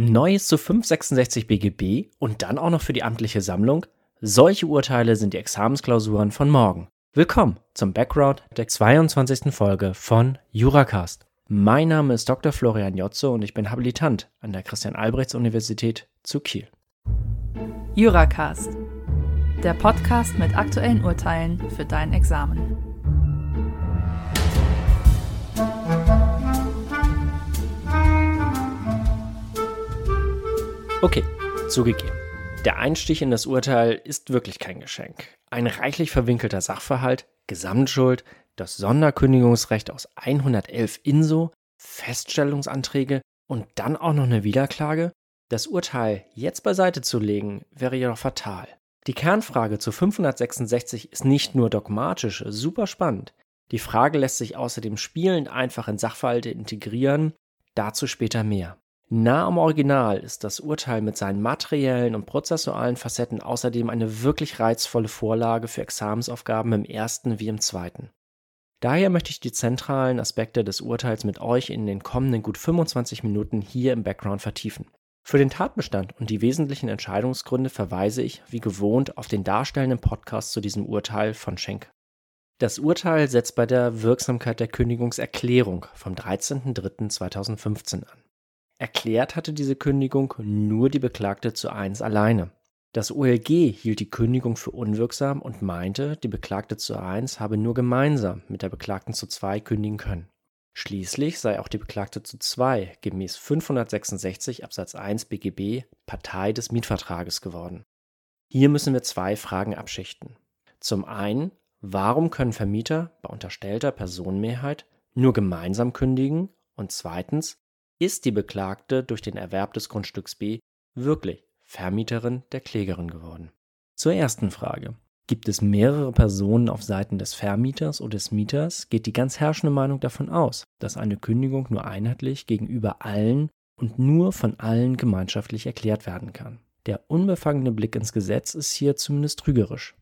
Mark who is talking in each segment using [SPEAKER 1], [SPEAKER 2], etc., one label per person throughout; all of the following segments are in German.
[SPEAKER 1] Neues zu 566 BGB und dann auch noch für die amtliche Sammlung? Solche Urteile sind die Examensklausuren von morgen. Willkommen zum Background der 22. Folge von Juracast. Mein Name ist Dr. Florian Jotzo und ich bin Habilitant an der Christian-Albrechts-Universität zu Kiel.
[SPEAKER 2] Juracast, der Podcast mit aktuellen Urteilen für dein Examen.
[SPEAKER 1] Okay, zugegeben. Der Einstich in das Urteil ist wirklich kein Geschenk. Ein reichlich verwinkelter Sachverhalt, Gesamtschuld, das Sonderkündigungsrecht aus 111 INSO, Feststellungsanträge und dann auch noch eine Wiederklage? Das Urteil jetzt beiseite zu legen, wäre jedoch fatal. Die Kernfrage zu 566 ist nicht nur dogmatisch, super spannend. Die Frage lässt sich außerdem spielend einfach in Sachverhalte integrieren, dazu später mehr. Nah am Original ist das Urteil mit seinen materiellen und prozessualen Facetten außerdem eine wirklich reizvolle Vorlage für Examensaufgaben im ersten wie im zweiten. Daher möchte ich die zentralen Aspekte des Urteils mit euch in den kommenden gut 25 Minuten hier im Background vertiefen. Für den Tatbestand und die wesentlichen Entscheidungsgründe verweise ich, wie gewohnt, auf den darstellenden Podcast zu diesem Urteil von Schenk. Das Urteil setzt bei der Wirksamkeit der Kündigungserklärung vom 13.03.2015 an. Erklärt hatte diese Kündigung nur die Beklagte zu 1 alleine. Das OLG hielt die Kündigung für unwirksam und meinte, die Beklagte zu 1 habe nur gemeinsam mit der Beklagten zu 2 kündigen können. Schließlich sei auch die Beklagte zu 2 gemäß 566 Absatz 1 BGB Partei des Mietvertrages geworden. Hier müssen wir zwei Fragen abschichten. Zum einen, warum können Vermieter bei unterstellter Personenmehrheit nur gemeinsam kündigen? Und zweitens, ist die Beklagte durch den Erwerb des Grundstücks B wirklich Vermieterin der Klägerin geworden? Zur ersten Frage. Gibt es mehrere Personen auf Seiten des Vermieters oder des Mieters, geht die ganz herrschende Meinung davon aus, dass eine Kündigung nur einheitlich gegenüber allen und nur von allen gemeinschaftlich erklärt werden kann. Der unbefangene Blick ins Gesetz ist hier zumindest trügerisch.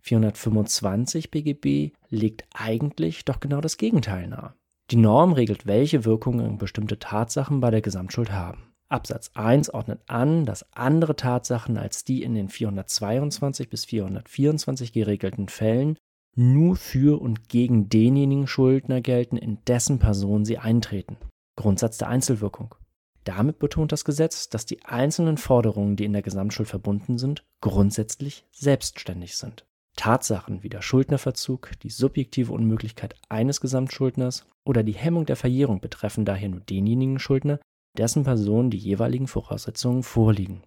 [SPEAKER 1] 425 BGB legt eigentlich doch genau das Gegenteil nahe. Die Norm regelt, welche Wirkungen bestimmte Tatsachen bei der Gesamtschuld haben. Absatz 1 ordnet an, dass andere Tatsachen als die in den 422 bis 424 geregelten Fällen nur für und gegen denjenigen Schuldner gelten, in dessen Person sie eintreten. Grundsatz der Einzelwirkung. Damit betont das Gesetz, dass die einzelnen Forderungen, die in der Gesamtschuld verbunden sind, grundsätzlich selbstständig sind. Tatsachen wie der Schuldnerverzug, die subjektive Unmöglichkeit eines Gesamtschuldners oder die Hemmung der Verjährung betreffen daher nur denjenigen Schuldner, dessen Person die jeweiligen Voraussetzungen vorliegen.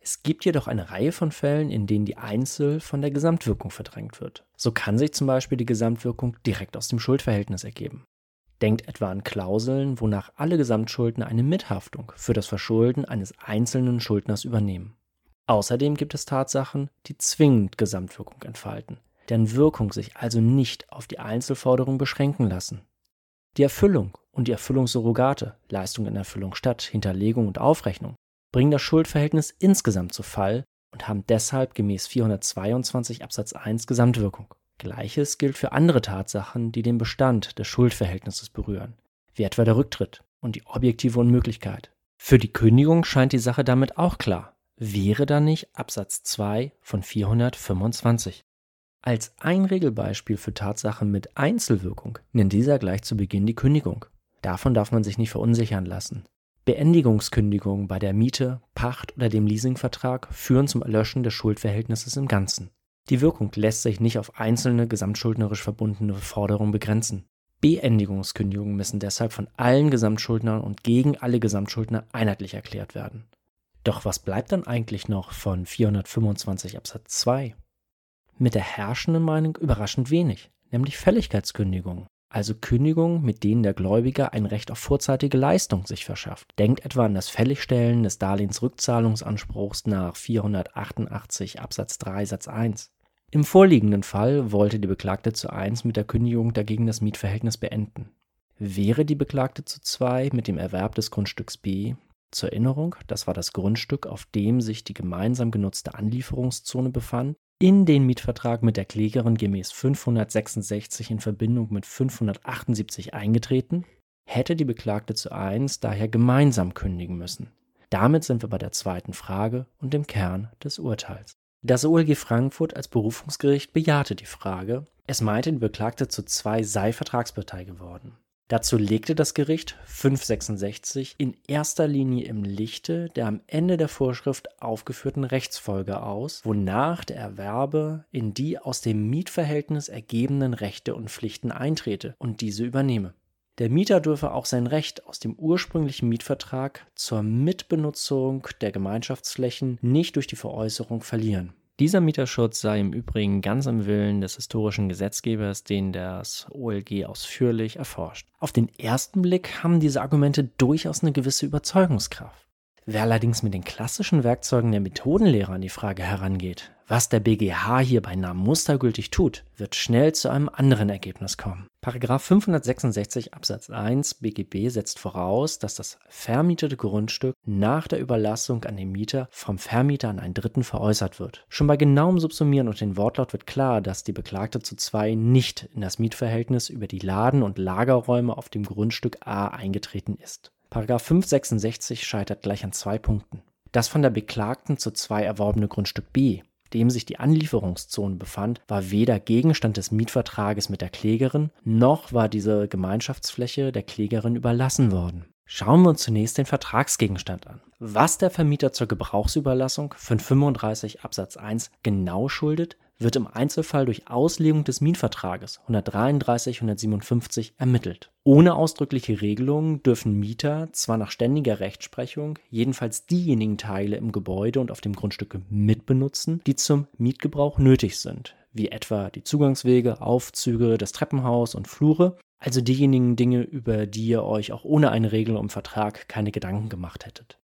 [SPEAKER 1] Es gibt jedoch eine Reihe von Fällen, in denen die Einzel von der Gesamtwirkung verdrängt wird. So kann sich zum Beispiel die Gesamtwirkung direkt aus dem Schuldverhältnis ergeben. Denkt etwa an Klauseln, wonach alle Gesamtschuldner eine Mithaftung für das Verschulden eines einzelnen Schuldners übernehmen. Außerdem gibt es Tatsachen, die zwingend Gesamtwirkung entfalten, deren Wirkung sich also nicht auf die Einzelforderung beschränken lassen. Die Erfüllung und die Erfüllungssurrogate, Leistung in Erfüllung statt, Hinterlegung und Aufrechnung, bringen das Schuldverhältnis insgesamt zu Fall und haben deshalb gemäß 422 Absatz 1 Gesamtwirkung. Gleiches gilt für andere Tatsachen, die den Bestand des Schuldverhältnisses berühren, wie etwa der Rücktritt und die objektive Unmöglichkeit. Für die Kündigung scheint die Sache damit auch klar wäre dann nicht Absatz 2 von 425. Als ein Regelbeispiel für Tatsachen mit Einzelwirkung nennt dieser gleich zu Beginn die Kündigung. Davon darf man sich nicht verunsichern lassen. Beendigungskündigungen bei der Miete, Pacht oder dem Leasingvertrag führen zum Erlöschen des Schuldverhältnisses im Ganzen. Die Wirkung lässt sich nicht auf einzelne gesamtschuldnerisch verbundene Forderungen begrenzen. Beendigungskündigungen müssen deshalb von allen Gesamtschuldnern und gegen alle Gesamtschuldner einheitlich erklärt werden. Doch was bleibt dann eigentlich noch von 425 Absatz 2? Mit der herrschenden Meinung überraschend wenig, nämlich Fälligkeitskündigungen, also Kündigungen, mit denen der Gläubiger ein Recht auf vorzeitige Leistung sich verschafft. Denkt etwa an das Fälligstellen des Darlehensrückzahlungsanspruchs nach 488 Absatz 3 Satz 1. Im vorliegenden Fall wollte die Beklagte zu 1 mit der Kündigung dagegen das Mietverhältnis beenden. Wäre die Beklagte zu 2 mit dem Erwerb des Grundstücks B zur Erinnerung, das war das Grundstück, auf dem sich die gemeinsam genutzte Anlieferungszone befand, in den Mietvertrag mit der Klägerin gemäß 566 in Verbindung mit 578 eingetreten, hätte die Beklagte zu 1 daher gemeinsam kündigen müssen. Damit sind wir bei der zweiten Frage und dem Kern des Urteils. Das OLG Frankfurt als Berufungsgericht bejahte die Frage. Es meinte, die Beklagte zu zwei sei Vertragspartei geworden. Dazu legte das Gericht 566 in erster Linie im Lichte der am Ende der Vorschrift aufgeführten Rechtsfolge aus, wonach der Erwerber in die aus dem Mietverhältnis ergebenden Rechte und Pflichten eintrete und diese übernehme. Der Mieter dürfe auch sein Recht aus dem ursprünglichen Mietvertrag zur Mitbenutzung der Gemeinschaftsflächen nicht durch die Veräußerung verlieren. Dieser Mieterschutz sei im Übrigen ganz im Willen des historischen Gesetzgebers, den das OLG ausführlich erforscht. Auf den ersten Blick haben diese Argumente durchaus eine gewisse Überzeugungskraft. Wer allerdings mit den klassischen Werkzeugen der Methodenlehre an die Frage herangeht, was der BGH hier beinahe mustergültig tut, wird schnell zu einem anderen Ergebnis kommen. Paragraph 566 Absatz 1 BGB setzt voraus, dass das vermietete Grundstück nach der Überlassung an den Mieter vom Vermieter an einen Dritten veräußert wird. Schon bei genauem Subsumieren und den Wortlaut wird klar, dass die Beklagte zu zwei nicht in das Mietverhältnis über die Laden- und Lagerräume auf dem Grundstück A eingetreten ist. Paragraph 566 scheitert gleich an zwei Punkten. Das von der Beklagten zu zwei erworbene Grundstück B, dem sich die Anlieferungszone befand, war weder Gegenstand des Mietvertrages mit der Klägerin, noch war diese Gemeinschaftsfläche der Klägerin überlassen worden. Schauen wir uns zunächst den Vertragsgegenstand an. Was der Vermieter zur Gebrauchsüberlassung von 35 Absatz 1 genau schuldet, wird im Einzelfall durch Auslegung des Mietvertrages 133 157 ermittelt. Ohne ausdrückliche Regelungen dürfen Mieter zwar nach ständiger Rechtsprechung jedenfalls diejenigen Teile im Gebäude und auf dem Grundstück mitbenutzen, die zum Mietgebrauch nötig sind, wie etwa die Zugangswege, Aufzüge, das Treppenhaus und Flure, also diejenigen Dinge, über die ihr euch auch ohne eine Regel im Vertrag keine Gedanken gemacht hättet.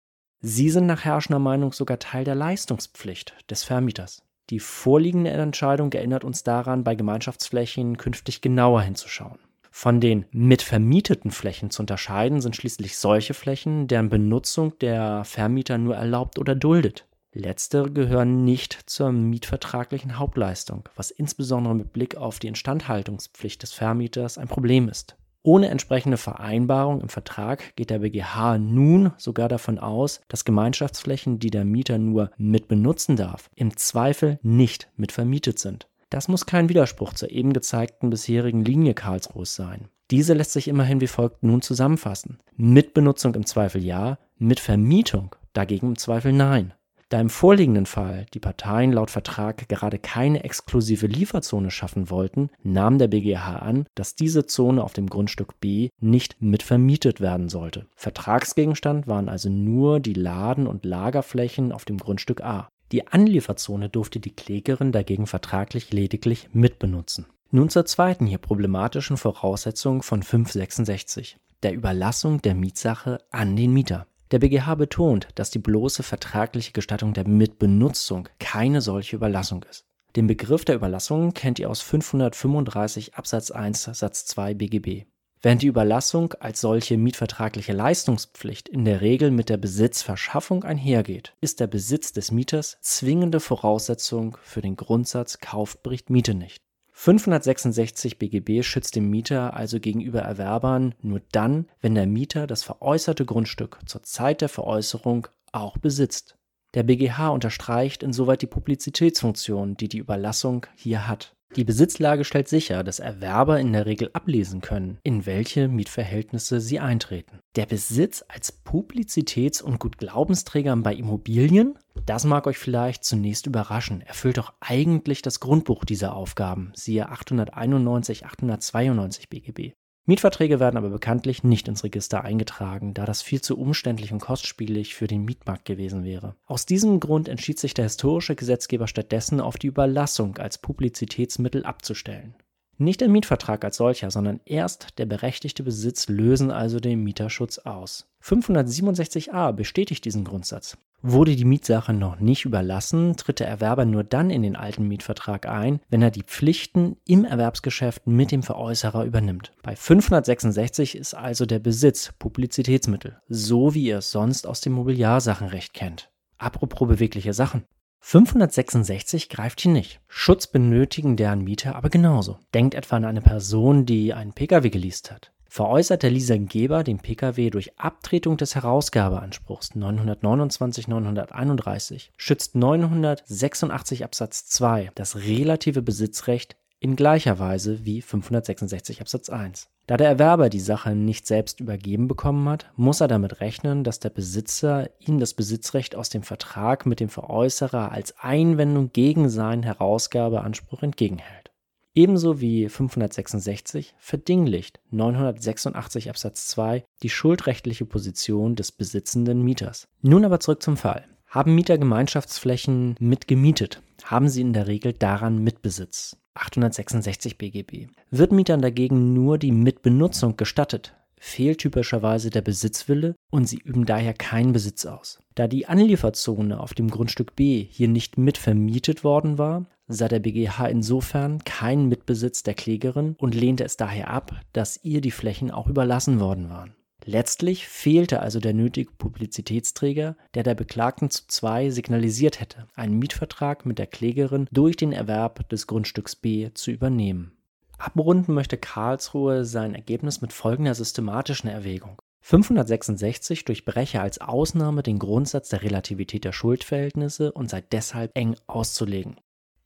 [SPEAKER 1] Sie sind nach herrschender Meinung sogar Teil der Leistungspflicht des Vermieters. Die vorliegende Entscheidung erinnert uns daran, bei Gemeinschaftsflächen künftig genauer hinzuschauen. Von den mit vermieteten Flächen zu unterscheiden sind schließlich solche Flächen, deren Benutzung der Vermieter nur erlaubt oder duldet. Letztere gehören nicht zur mietvertraglichen Hauptleistung, was insbesondere mit Blick auf die Instandhaltungspflicht des Vermieters ein Problem ist. Ohne entsprechende Vereinbarung im Vertrag geht der BGH nun sogar davon aus, dass Gemeinschaftsflächen, die der Mieter nur mit benutzen darf, im Zweifel nicht mit vermietet sind. Das muss kein Widerspruch zur eben gezeigten bisherigen Linie Karlsruhes sein. Diese lässt sich immerhin wie folgt nun zusammenfassen. Mit Benutzung im Zweifel ja, mit Vermietung dagegen im Zweifel nein. Da im vorliegenden Fall die Parteien laut Vertrag gerade keine exklusive Lieferzone schaffen wollten, nahm der BGH an, dass diese Zone auf dem Grundstück B nicht mitvermietet werden sollte. Vertragsgegenstand waren also nur die Laden- und Lagerflächen auf dem Grundstück A. Die Anlieferzone durfte die Klägerin dagegen vertraglich lediglich mitbenutzen. Nun zur zweiten hier problematischen Voraussetzung von 566, der Überlassung der Mietsache an den Mieter. Der BGH betont, dass die bloße vertragliche Gestattung der Mitbenutzung keine solche Überlassung ist. Den Begriff der Überlassung kennt ihr aus 535 Absatz 1 Satz 2 BGB. Während die Überlassung als solche mietvertragliche Leistungspflicht in der Regel mit der Besitzverschaffung einhergeht, ist der Besitz des Mieters zwingende Voraussetzung für den Grundsatz Kauft bricht Miete nicht. 566 BGB schützt den Mieter also gegenüber Erwerbern nur dann, wenn der Mieter das veräußerte Grundstück zur Zeit der Veräußerung auch besitzt. Der BGH unterstreicht insoweit die Publizitätsfunktion, die die Überlassung hier hat. Die Besitzlage stellt sicher, dass Erwerber in der Regel ablesen können, in welche Mietverhältnisse sie eintreten. Der Besitz als Publizitäts- und Gutglaubensträger bei Immobilien, das mag euch vielleicht zunächst überraschen, erfüllt doch eigentlich das Grundbuch dieser Aufgaben, siehe 891, 892 BGB. Mietverträge werden aber bekanntlich nicht ins Register eingetragen, da das viel zu umständlich und kostspielig für den Mietmarkt gewesen wäre. Aus diesem Grund entschied sich der historische Gesetzgeber stattdessen auf die Überlassung als Publizitätsmittel abzustellen. Nicht der Mietvertrag als solcher, sondern erst der berechtigte Besitz lösen also den Mieterschutz aus. 567a bestätigt diesen Grundsatz. Wurde die Mietsache noch nicht überlassen, tritt der Erwerber nur dann in den alten Mietvertrag ein, wenn er die Pflichten im Erwerbsgeschäft mit dem Veräußerer übernimmt. Bei 566 ist also der Besitz Publizitätsmittel, so wie ihr es sonst aus dem Mobiliarsachenrecht kennt. Apropos bewegliche Sachen. 566 greift hier nicht. Schutz benötigen deren Mieter aber genauso. Denkt etwa an eine Person, die einen Pkw geleast hat. Veräußerte Lisa Geber den Pkw durch Abtretung des Herausgabeanspruchs 929-931, schützt 986 Absatz 2 das relative Besitzrecht in gleicher Weise wie 566 Absatz 1. Da der Erwerber die Sache nicht selbst übergeben bekommen hat, muss er damit rechnen, dass der Besitzer ihm das Besitzrecht aus dem Vertrag mit dem Veräußerer als Einwendung gegen seinen Herausgabeanspruch entgegenhält. Ebenso wie 566 verdinglicht 986 Absatz 2 die schuldrechtliche Position des besitzenden Mieters. Nun aber zurück zum Fall. Haben Mieter Gemeinschaftsflächen mitgemietet, haben sie in der Regel daran Mitbesitz. 866 BGB. Wird Mietern dagegen nur die Mitbenutzung gestattet, fehlt typischerweise der Besitzwille und sie üben daher keinen Besitz aus. Da die Anlieferzone auf dem Grundstück B hier nicht mitvermietet worden war, sah der BGH insofern keinen Mitbesitz der Klägerin und lehnte es daher ab, dass ihr die Flächen auch überlassen worden waren. Letztlich fehlte also der nötige Publizitätsträger, der der Beklagten zu zwei signalisiert hätte, einen Mietvertrag mit der Klägerin durch den Erwerb des Grundstücks B zu übernehmen. Abrunden möchte Karlsruhe sein Ergebnis mit folgender systematischen Erwägung. 566 durchbreche als Ausnahme den Grundsatz der Relativität der Schuldverhältnisse und sei deshalb eng auszulegen.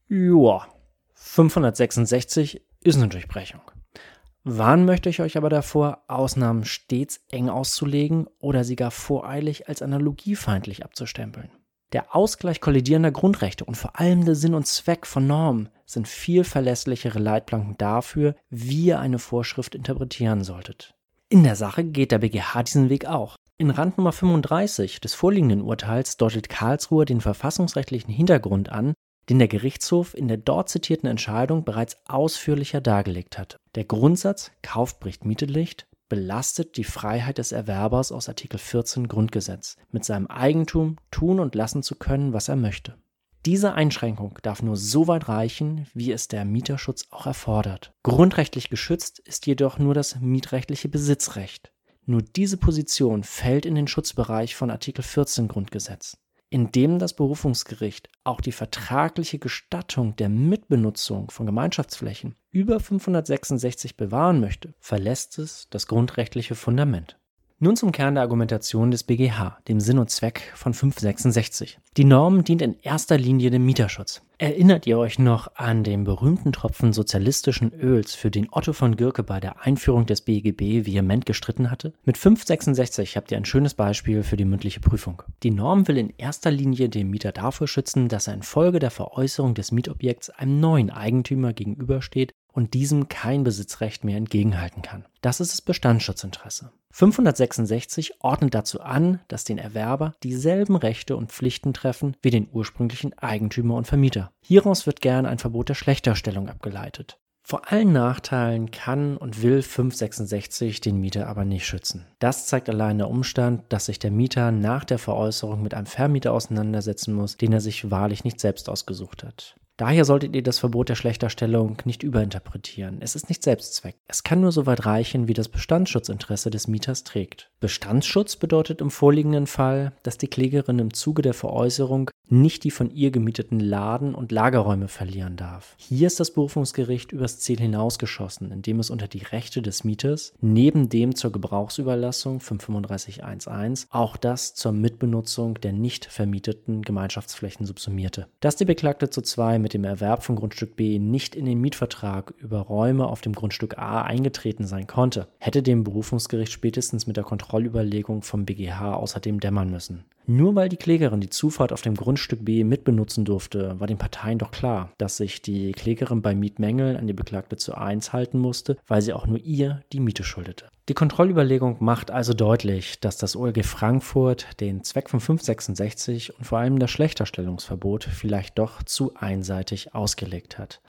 [SPEAKER 1] Joa, 566 ist eine Durchbrechung. Warnen möchte ich euch aber davor, Ausnahmen stets eng auszulegen oder sie gar voreilig als analogiefeindlich abzustempeln. Der Ausgleich kollidierender Grundrechte und vor allem der Sinn und Zweck von Normen sind viel verlässlichere Leitplanken dafür, wie ihr eine Vorschrift interpretieren solltet. In der Sache geht der BGH diesen Weg auch. In Rand Nummer 35 des vorliegenden Urteils deutet Karlsruhe den verfassungsrechtlichen Hintergrund an, den der Gerichtshof in der dort zitierten Entscheidung bereits ausführlicher dargelegt hat. Der Grundsatz Kauf bricht Miete Licht belastet die Freiheit des Erwerbers aus Artikel 14 Grundgesetz, mit seinem Eigentum tun und lassen zu können, was er möchte. Diese Einschränkung darf nur so weit reichen, wie es der Mieterschutz auch erfordert. Grundrechtlich geschützt ist jedoch nur das mietrechtliche Besitzrecht. Nur diese Position fällt in den Schutzbereich von Artikel 14 Grundgesetz indem das Berufungsgericht auch die vertragliche Gestattung der Mitbenutzung von Gemeinschaftsflächen über 566 bewahren möchte, verlässt es das grundrechtliche Fundament. Nun zum Kern der Argumentation des BGH, dem Sinn und Zweck von 566. Die Norm dient in erster Linie dem Mieterschutz. Erinnert ihr euch noch an den berühmten Tropfen sozialistischen Öls, für den Otto von Gürke bei der Einführung des BGB vehement gestritten hatte? Mit 566 habt ihr ein schönes Beispiel für die mündliche Prüfung. Die Norm will in erster Linie den Mieter dafür schützen, dass er infolge der Veräußerung des Mietobjekts einem neuen Eigentümer gegenübersteht und diesem kein Besitzrecht mehr entgegenhalten kann. Das ist das Bestandsschutzinteresse. 566 ordnet dazu an, dass den Erwerber dieselben Rechte und Pflichten treffen wie den ursprünglichen Eigentümer und Vermieter. Hieraus wird gern ein Verbot der Schlechterstellung abgeleitet. Vor allen Nachteilen kann und will 566 den Mieter aber nicht schützen. Das zeigt allein der Umstand, dass sich der Mieter nach der Veräußerung mit einem Vermieter auseinandersetzen muss, den er sich wahrlich nicht selbst ausgesucht hat. Daher solltet ihr das Verbot der Schlechterstellung nicht überinterpretieren. Es ist nicht Selbstzweck. Es kann nur so weit reichen, wie das Bestandsschutzinteresse des Mieters trägt. Bestandsschutz bedeutet im vorliegenden Fall, dass die Klägerin im Zuge der Veräußerung nicht die von ihr gemieteten Laden und Lagerräume verlieren darf. Hier ist das Berufungsgericht übers Ziel hinausgeschossen, indem es unter die Rechte des Mieters neben dem zur Gebrauchsüberlassung 535.1.1 auch das zur Mitbenutzung der nicht vermieteten Gemeinschaftsflächen subsumierte. Dass die Beklagte zu zwei mit dem Erwerb von Grundstück B nicht in den Mietvertrag über Räume auf dem Grundstück A eingetreten sein konnte, hätte dem Berufungsgericht spätestens mit der Kontrollüberlegung vom BGH außerdem dämmern müssen. Nur weil die Klägerin die Zufahrt auf dem Grundstück B mitbenutzen durfte, war den Parteien doch klar, dass sich die Klägerin bei Mietmängeln an die Beklagte zu 1 halten musste, weil sie auch nur ihr die Miete schuldete. Die Kontrollüberlegung macht also deutlich, dass das OLG Frankfurt den Zweck von 566 und vor allem das Schlechterstellungsverbot vielleicht doch zu einseitig ausgelegt hat.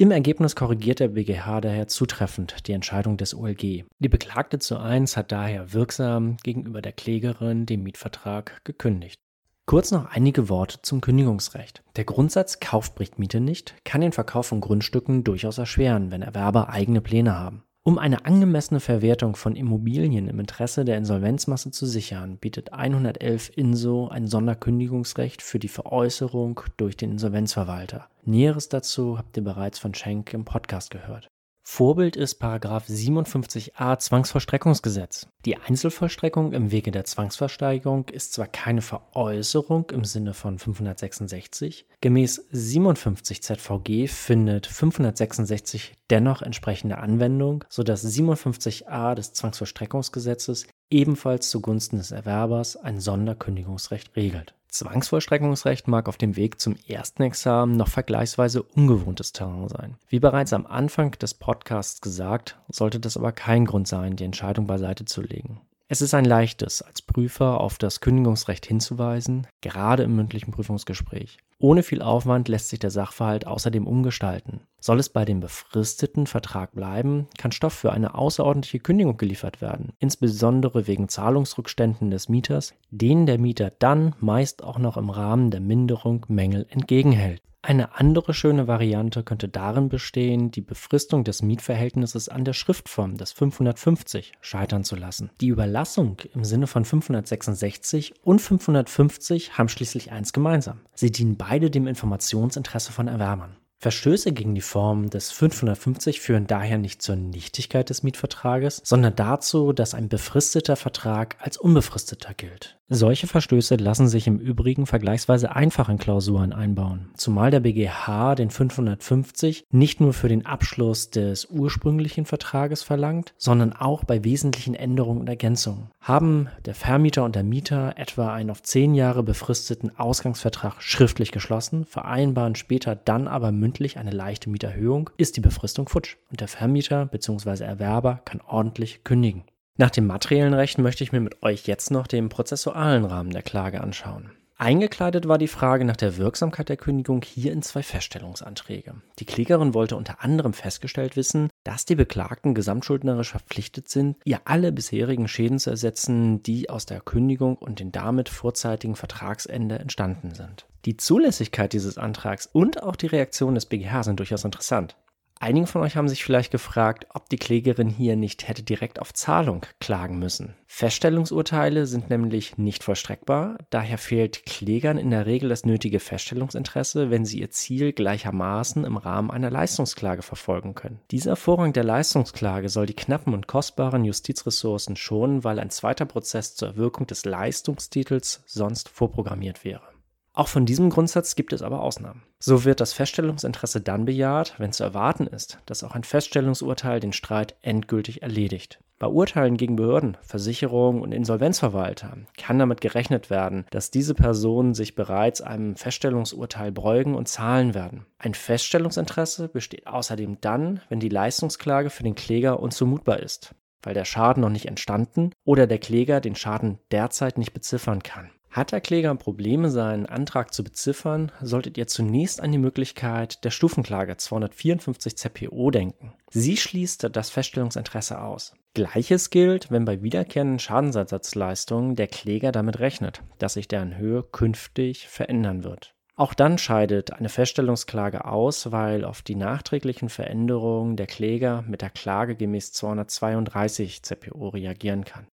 [SPEAKER 1] Im Ergebnis korrigiert der BGH daher zutreffend die Entscheidung des OLG. Die Beklagte zu 1 hat daher wirksam gegenüber der Klägerin den Mietvertrag gekündigt. Kurz noch einige Worte zum Kündigungsrecht. Der Grundsatz Kauf bricht Miete nicht kann den Verkauf von Grundstücken durchaus erschweren, wenn Erwerber eigene Pläne haben. Um eine angemessene Verwertung von Immobilien im Interesse der Insolvenzmasse zu sichern, bietet 111 INSO ein Sonderkündigungsrecht für die Veräußerung durch den Insolvenzverwalter. Näheres dazu habt ihr bereits von Schenk im Podcast gehört. Vorbild ist 57a Zwangsvollstreckungsgesetz. Die Einzelvollstreckung im Wege der Zwangsversteigerung ist zwar keine Veräußerung im Sinne von 566, gemäß 57 ZVG findet 566 dennoch entsprechende Anwendung, sodass 57a des Zwangsvollstreckungsgesetzes ebenfalls zugunsten des Erwerbers ein Sonderkündigungsrecht regelt. Zwangsvollstreckungsrecht mag auf dem Weg zum ersten Examen noch vergleichsweise ungewohntes Terrain sein. Wie bereits am Anfang des Podcasts gesagt, sollte das aber kein Grund sein, die Entscheidung beiseite zu legen. Es ist ein leichtes, als Prüfer auf das Kündigungsrecht hinzuweisen, gerade im mündlichen Prüfungsgespräch. Ohne viel Aufwand lässt sich der Sachverhalt außerdem umgestalten. Soll es bei dem befristeten Vertrag bleiben, kann Stoff für eine außerordentliche Kündigung geliefert werden, insbesondere wegen Zahlungsrückständen des Mieters, denen der Mieter dann meist auch noch im Rahmen der Minderung Mängel entgegenhält. Eine andere schöne Variante könnte darin bestehen, die Befristung des Mietverhältnisses an der Schriftform des 550 scheitern zu lassen. Die Überlassung im Sinne von 566 und 550 haben schließlich eins gemeinsam. Sie dienen beide dem Informationsinteresse von Erwerbern. Verstöße gegen die Form des 550 führen daher nicht zur Nichtigkeit des Mietvertrages, sondern dazu, dass ein befristeter Vertrag als unbefristeter gilt. Solche Verstöße lassen sich im Übrigen vergleichsweise einfach in Klausuren einbauen, zumal der BGH den 550 nicht nur für den Abschluss des ursprünglichen Vertrages verlangt, sondern auch bei wesentlichen Änderungen und Ergänzungen. Haben der Vermieter und der Mieter etwa einen auf zehn Jahre befristeten Ausgangsvertrag schriftlich geschlossen, vereinbaren später dann aber mündlich eine leichte Mieterhöhung, ist die Befristung futsch und der Vermieter bzw. Erwerber kann ordentlich kündigen. Nach dem materiellen Recht möchte ich mir mit euch jetzt noch den prozessualen Rahmen der Klage anschauen. Eingekleidet war die Frage nach der Wirksamkeit der Kündigung hier in zwei Feststellungsanträge. Die Klägerin wollte unter anderem festgestellt wissen, dass die Beklagten gesamtschuldnerisch verpflichtet sind, ihr alle bisherigen Schäden zu ersetzen, die aus der Kündigung und dem damit vorzeitigen Vertragsende entstanden sind. Die Zulässigkeit dieses Antrags und auch die Reaktion des BGH sind durchaus interessant. Einige von euch haben sich vielleicht gefragt, ob die Klägerin hier nicht hätte direkt auf Zahlung klagen müssen. Feststellungsurteile sind nämlich nicht vollstreckbar, daher fehlt Klägern in der Regel das nötige Feststellungsinteresse, wenn sie ihr Ziel gleichermaßen im Rahmen einer Leistungsklage verfolgen können. Dieser Vorrang der Leistungsklage soll die knappen und kostbaren Justizressourcen schonen, weil ein zweiter Prozess zur Erwirkung des Leistungstitels sonst vorprogrammiert wäre. Auch von diesem Grundsatz gibt es aber Ausnahmen. So wird das Feststellungsinteresse dann bejaht, wenn zu erwarten ist, dass auch ein Feststellungsurteil den Streit endgültig erledigt. Bei Urteilen gegen Behörden, Versicherungen und Insolvenzverwalter kann damit gerechnet werden, dass diese Personen sich bereits einem Feststellungsurteil beugen und zahlen werden. Ein Feststellungsinteresse besteht außerdem dann, wenn die Leistungsklage für den Kläger unzumutbar ist, weil der Schaden noch nicht entstanden oder der Kläger den Schaden derzeit nicht beziffern kann. Hat der Kläger Probleme, seinen Antrag zu beziffern, solltet ihr zunächst an die Möglichkeit der Stufenklage 254 ZPO denken. Sie schließt das Feststellungsinteresse aus. Gleiches gilt, wenn bei wiederkehrenden Schadensersatzleistungen der Kläger damit rechnet, dass sich deren Höhe künftig verändern wird. Auch dann scheidet eine Feststellungsklage aus, weil auf die nachträglichen Veränderungen der Kläger mit der Klage gemäß 232 ZPO reagieren kann.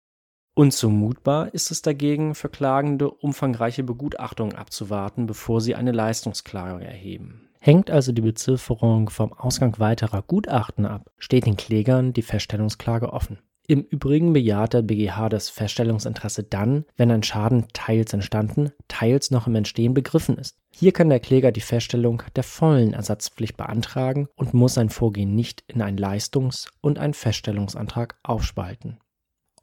[SPEAKER 1] Unzumutbar ist es dagegen für Klagende, umfangreiche Begutachtungen abzuwarten, bevor sie eine Leistungsklage erheben. Hängt also die Bezifferung vom Ausgang weiterer Gutachten ab, steht den Klägern die Feststellungsklage offen. Im Übrigen bejaht der BGH das Feststellungsinteresse dann, wenn ein Schaden teils entstanden, teils noch im Entstehen begriffen ist. Hier kann der Kläger die Feststellung der vollen Ersatzpflicht beantragen und muss sein Vorgehen nicht in einen Leistungs- und einen Feststellungsantrag aufspalten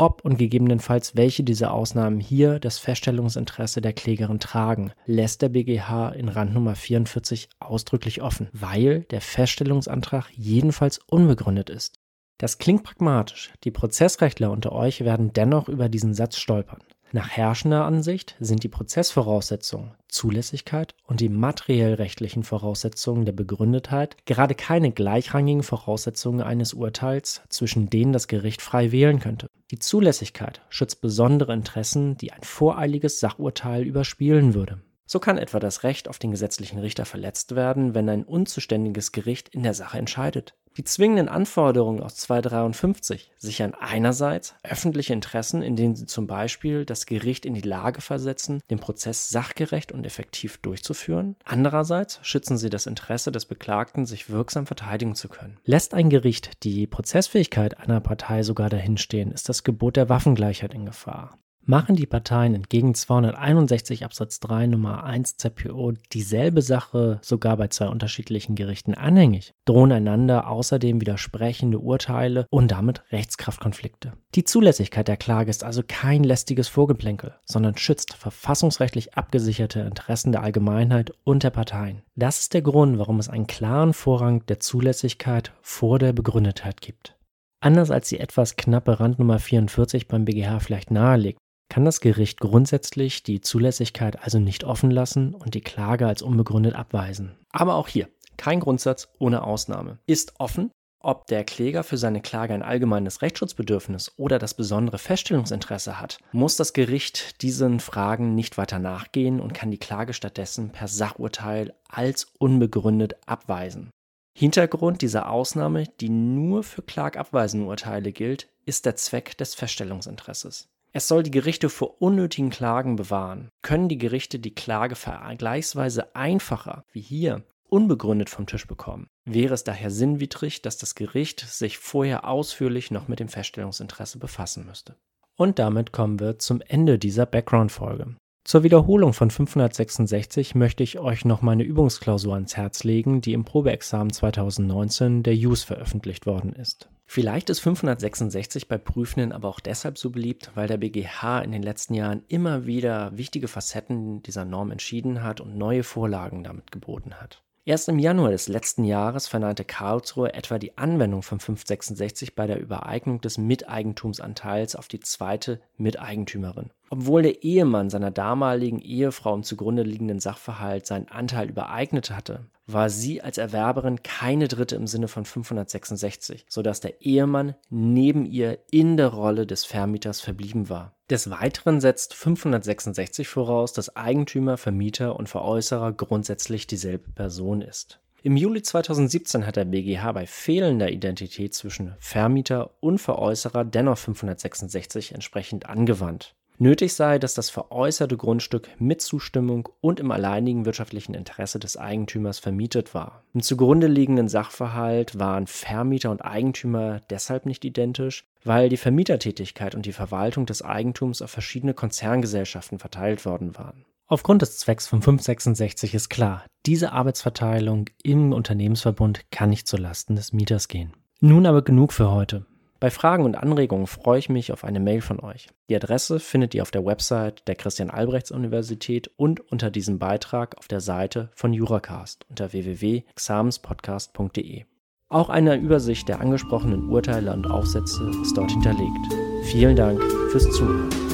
[SPEAKER 1] ob und gegebenenfalls welche dieser Ausnahmen hier das Feststellungsinteresse der Klägerin tragen, lässt der BGH in Randnummer 44 ausdrücklich offen, weil der Feststellungsantrag jedenfalls unbegründet ist. Das klingt pragmatisch, die Prozessrechtler unter euch werden dennoch über diesen Satz stolpern. Nach herrschender Ansicht sind die Prozessvoraussetzungen, Zulässigkeit und die materiell-rechtlichen Voraussetzungen der Begründetheit gerade keine gleichrangigen Voraussetzungen eines Urteils, zwischen denen das Gericht frei wählen könnte. Die Zulässigkeit schützt besondere Interessen, die ein voreiliges Sachurteil überspielen würde. So kann etwa das Recht auf den gesetzlichen Richter verletzt werden, wenn ein unzuständiges Gericht in der Sache entscheidet. Die zwingenden Anforderungen aus 253 sichern einerseits öffentliche Interessen, indem sie zum Beispiel das Gericht in die Lage versetzen, den Prozess sachgerecht und effektiv durchzuführen. Andererseits schützen sie das Interesse des Beklagten, sich wirksam verteidigen zu können. Lässt ein Gericht die Prozessfähigkeit einer Partei sogar dahinstehen, ist das Gebot der Waffengleichheit in Gefahr. Machen die Parteien entgegen 261 Absatz 3 Nummer 1 ZPO dieselbe Sache sogar bei zwei unterschiedlichen Gerichten anhängig, drohen einander außerdem widersprechende Urteile und damit Rechtskraftkonflikte. Die Zulässigkeit der Klage ist also kein lästiges Vorgeplänkel, sondern schützt verfassungsrechtlich abgesicherte Interessen der Allgemeinheit und der Parteien. Das ist der Grund, warum es einen klaren Vorrang der Zulässigkeit vor der Begründetheit gibt. Anders als die etwas knappe Randnummer 44 beim BGH vielleicht nahelegt, kann das Gericht grundsätzlich die Zulässigkeit also nicht offen lassen und die Klage als unbegründet abweisen. Aber auch hier, kein Grundsatz ohne Ausnahme. Ist offen, ob der Kläger für seine Klage ein allgemeines Rechtsschutzbedürfnis oder das besondere Feststellungsinteresse hat, muss das Gericht diesen Fragen nicht weiter nachgehen und kann die Klage stattdessen per Sachurteil als unbegründet abweisen. Hintergrund dieser Ausnahme, die nur für klagabweisende Urteile gilt, ist der Zweck des Feststellungsinteresses. Es soll die Gerichte vor unnötigen Klagen bewahren. Können die Gerichte die Klage vergleichsweise einfacher, wie hier, unbegründet vom Tisch bekommen, wäre es daher sinnwidrig, dass das Gericht sich vorher ausführlich noch mit dem Feststellungsinteresse befassen müsste. Und damit kommen wir zum Ende dieser Background-Folge. Zur Wiederholung von 566 möchte ich euch noch meine Übungsklausur ans Herz legen, die im Probeexamen 2019 der JUS veröffentlicht worden ist. Vielleicht ist 566 bei Prüfenden aber auch deshalb so beliebt, weil der BGH in den letzten Jahren immer wieder wichtige Facetten dieser Norm entschieden hat und neue Vorlagen damit geboten hat. Erst im Januar des letzten Jahres verneinte Karlsruhe etwa die Anwendung von 566 bei der Übereignung des Miteigentumsanteils auf die zweite Miteigentümerin. Obwohl der Ehemann seiner damaligen Ehefrau im zugrunde liegenden Sachverhalt seinen Anteil übereignet hatte, war sie als Erwerberin keine Dritte im Sinne von 566, sodass der Ehemann neben ihr in der Rolle des Vermieters verblieben war. Des Weiteren setzt 566 voraus, dass Eigentümer, Vermieter und Veräußerer grundsätzlich dieselbe Person ist. Im Juli 2017 hat der BGH bei fehlender Identität zwischen Vermieter und Veräußerer dennoch 566 entsprechend angewandt. Nötig sei, dass das veräußerte Grundstück mit Zustimmung und im alleinigen wirtschaftlichen Interesse des Eigentümers vermietet war. Im zugrunde liegenden Sachverhalt waren Vermieter und Eigentümer deshalb nicht identisch, weil die Vermietertätigkeit und die Verwaltung des Eigentums auf verschiedene Konzerngesellschaften verteilt worden waren. Aufgrund des Zwecks von 566 ist klar, diese Arbeitsverteilung im Unternehmensverbund kann nicht zulasten des Mieters gehen. Nun aber genug für heute. Bei Fragen und Anregungen freue ich mich auf eine Mail von euch. Die Adresse findet ihr auf der Website der Christian-Albrechts-Universität und unter diesem Beitrag auf der Seite von Juracast unter www.examenspodcast.de. Auch eine Übersicht der angesprochenen Urteile und Aufsätze ist dort hinterlegt. Vielen Dank fürs Zuhören.